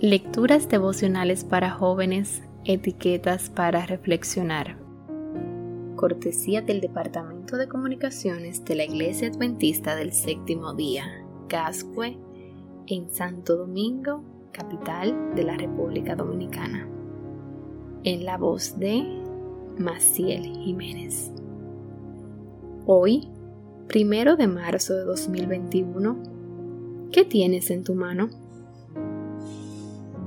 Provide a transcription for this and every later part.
Lecturas devocionales para jóvenes, etiquetas para reflexionar. Cortesía del Departamento de Comunicaciones de la Iglesia Adventista del Séptimo Día, Gascue, en Santo Domingo, capital de la República Dominicana. En la voz de Maciel Jiménez. Hoy, primero de marzo de 2021, ¿qué tienes en tu mano?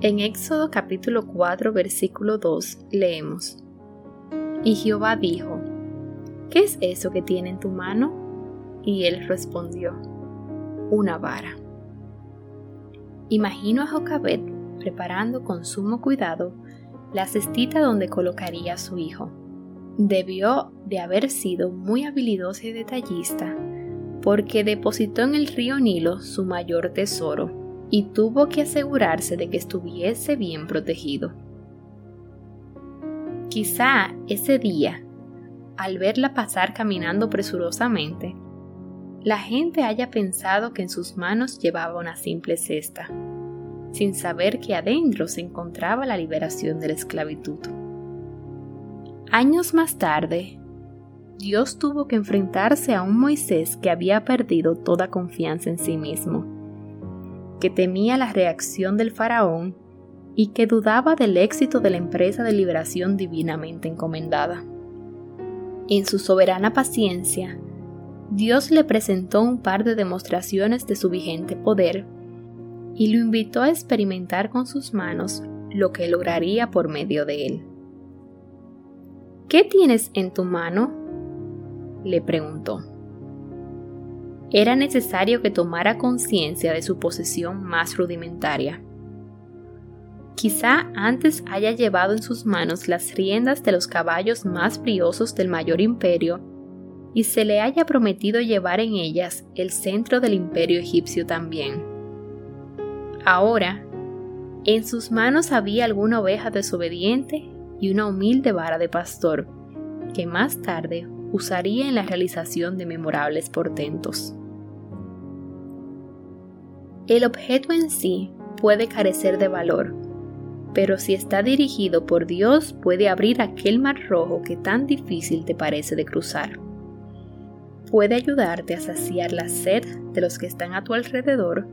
En Éxodo capítulo 4 versículo 2 leemos, Y Jehová dijo, ¿qué es eso que tiene en tu mano? Y él respondió, una vara. Imagino a Jocabet preparando con sumo cuidado la cestita donde colocaría a su hijo debió de haber sido muy habilidosa y detallista, porque depositó en el río Nilo su mayor tesoro y tuvo que asegurarse de que estuviese bien protegido. Quizá ese día, al verla pasar caminando presurosamente, la gente haya pensado que en sus manos llevaba una simple cesta, sin saber que adentro se encontraba la liberación de la esclavitud. Años más tarde, Dios tuvo que enfrentarse a un Moisés que había perdido toda confianza en sí mismo, que temía la reacción del faraón y que dudaba del éxito de la empresa de liberación divinamente encomendada. En su soberana paciencia, Dios le presentó un par de demostraciones de su vigente poder y lo invitó a experimentar con sus manos lo que lograría por medio de él. ¿Qué tienes en tu mano? le preguntó. Era necesario que tomara conciencia de su posesión más rudimentaria. Quizá antes haya llevado en sus manos las riendas de los caballos más briosos del mayor imperio y se le haya prometido llevar en ellas el centro del imperio egipcio también. Ahora, en sus manos había alguna oveja desobediente y una humilde vara de pastor, que más tarde usaría en la realización de memorables portentos. El objeto en sí puede carecer de valor, pero si está dirigido por Dios puede abrir aquel mar rojo que tan difícil te parece de cruzar. Puede ayudarte a saciar la sed de los que están a tu alrededor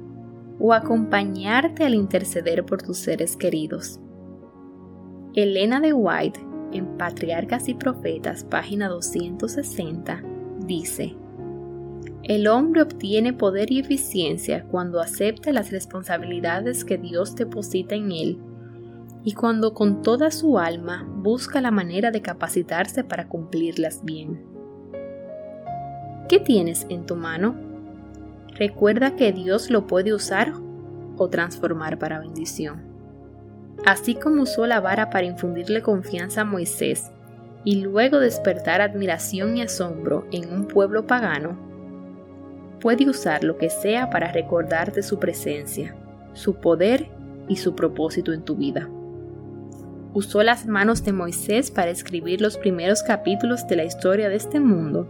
o acompañarte al interceder por tus seres queridos. Elena de White, en Patriarcas y Profetas, página 260, dice, El hombre obtiene poder y eficiencia cuando acepta las responsabilidades que Dios deposita en él y cuando con toda su alma busca la manera de capacitarse para cumplirlas bien. ¿Qué tienes en tu mano? Recuerda que Dios lo puede usar o transformar para bendición. Así como usó la vara para infundirle confianza a Moisés y luego despertar admiración y asombro en un pueblo pagano, puede usar lo que sea para recordarte su presencia, su poder y su propósito en tu vida. Usó las manos de Moisés para escribir los primeros capítulos de la historia de este mundo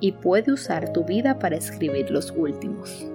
y puede usar tu vida para escribir los últimos.